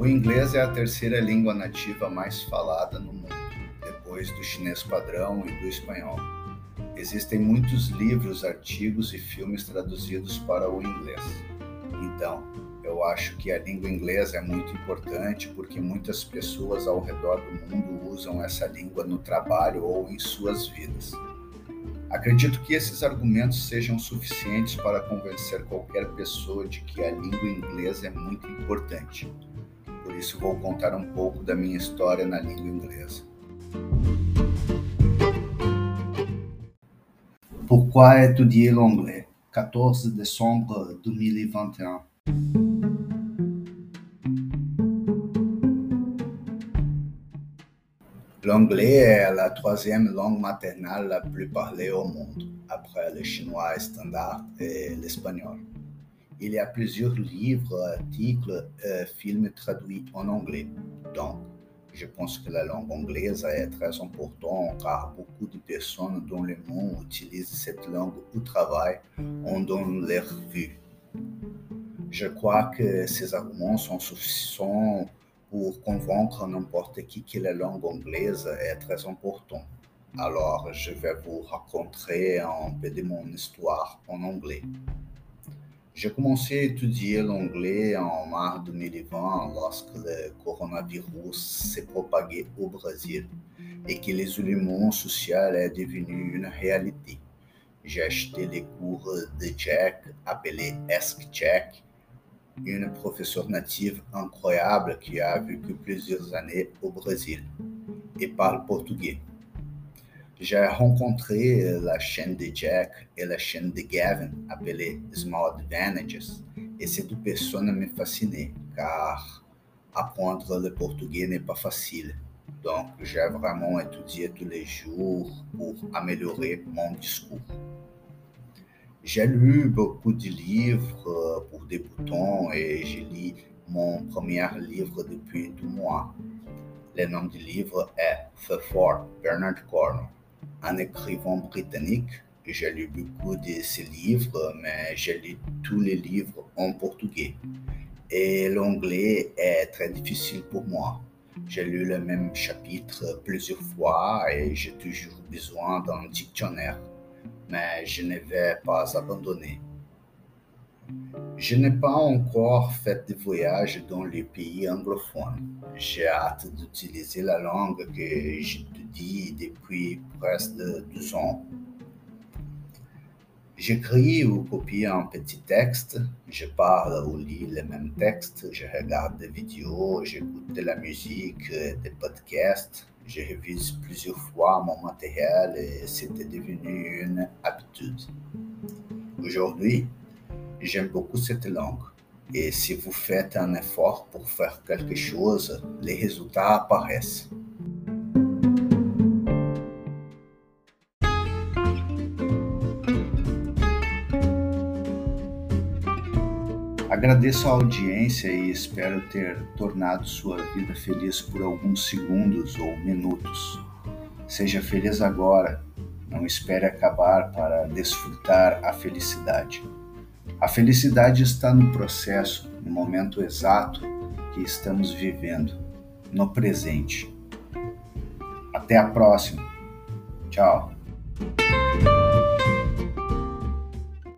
O inglês é a terceira língua nativa mais falada no mundo, depois do chinês padrão e do espanhol. Existem muitos livros, artigos e filmes traduzidos para o inglês. Então, eu acho que a língua inglesa é muito importante porque muitas pessoas ao redor do mundo usam essa língua no trabalho ou em suas vidas. Acredito que esses argumentos sejam suficientes para convencer qualquer pessoa de que a língua inglesa é muito importante. Por isso, vou contar um pouco da minha história na língua inglesa. Pourquoi étudier l'anglais? 14 décembre 2021. L'anglais est la troisième langue maternelle la plus parlée au monde, après le chinois standard et l'espagnol. Il y a plusieurs livres, articles, et films traduits en anglais. Donc, je pense que la langue anglaise est très importante car beaucoup de personnes dans le monde utilisent cette langue au travail ou dans leur vie. Je crois que ces arguments sont suffisants pour convaincre n'importe qui que la langue anglaise est très importante. Alors, je vais vous raconter un peu de mon histoire en anglais. J'ai commencé à étudier l'anglais en mars 2020 lorsque le coronavirus s'est propagé au Brésil et que l'isolement social est devenu une réalité. J'ai acheté les cours de Jack, appelé Ask Jack, une professeure native incroyable qui a vécu plusieurs années au Brésil et parle portugais. J'ai rencontré la chaîne de Jack et la chaîne de Gavin, appelée Small Advantages, et ces deux personnes me car apprendre le portugais n'est pas facile. Donc, j'ai vraiment étudié tous les jours pour améliorer mon discours. J'ai lu beaucoup de livres pour débutants et j'ai lu mon premier livre depuis deux mois. Le nom du livre est The Four, Bernard Cornwell, un écrivain britannique. J'ai lu beaucoup de ses livres, mais j'ai lu tous les livres en portugais. Et l'anglais est très difficile pour moi. J'ai lu le même chapitre plusieurs fois et j'ai toujours besoin d'un dictionnaire mais je ne vais pas abandonner. Je n'ai pas encore fait de voyage dans les pays anglophones. J'ai hâte d'utiliser la langue que j'étudie depuis presque 12 ans. J'écris ou copie un petit texte, je parle ou lis le même texte, je regarde des vidéos, j'écoute de la musique, des podcasts, je révise plusieurs fois mon matériel et c'était devenu une habitude. Aujourd'hui, j'aime beaucoup cette langue. Et si vous faites un effort pour faire quelque chose, les résultats apparaissent. Agradeço a audiência e espero ter tornado sua vida feliz por alguns segundos ou minutos. Seja feliz agora, não espere acabar para desfrutar a felicidade. A felicidade está no processo, no momento exato que estamos vivendo, no presente. Até a próxima. Tchau.